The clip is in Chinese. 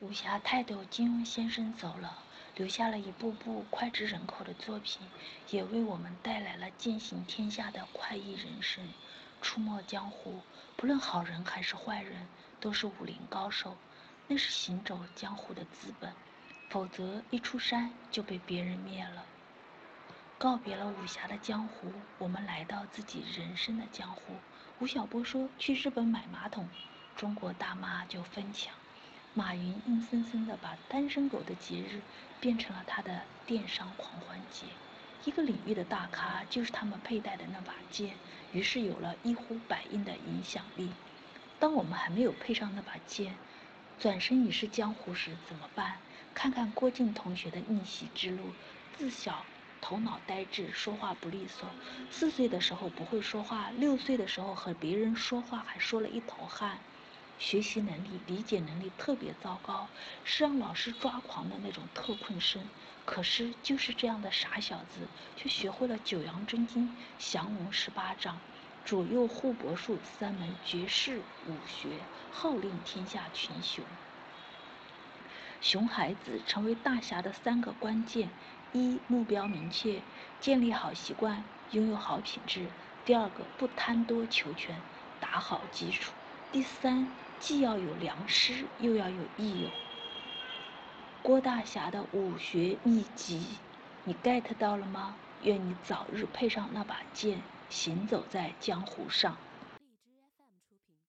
武侠泰斗金庸先生走了，留下了一部部脍炙人口的作品，也为我们带来了践行天下的快意人生。出没江湖，不论好人还是坏人，都是武林高手，那是行走江湖的资本。否则，一出山就被别人灭了。告别了武侠的江湖，我们来到自己人生的江湖。吴晓波说：“去日本买马桶，中国大妈就分享。”马云硬生生的把单身狗的节日变成了他的电商狂欢节。一个领域的大咖就是他们佩戴的那把剑，于是有了一呼百应的影响力。当我们还没有配上那把剑，转身已是江湖时怎么办？看看郭靖同学的逆袭之路，自小头脑呆滞，说话不利索。四岁的时候不会说话，六岁的时候和别人说话还说了一头汗。学习能力、理解能力特别糟糕，是让老师抓狂的那种特困生。可是就是这样的傻小子，却学会了九阳真经、降龙十八掌、左右互搏术三门绝世武学，号令天下群雄。熊孩子成为大侠的三个关键：一、目标明确，建立好习惯，拥有好品质；第二个，不贪多求全，打好基础；第三。既要有良师，又要有益友。郭大侠的武学秘籍，你 get 到了吗？愿你早日配上那把剑，行走在江湖上。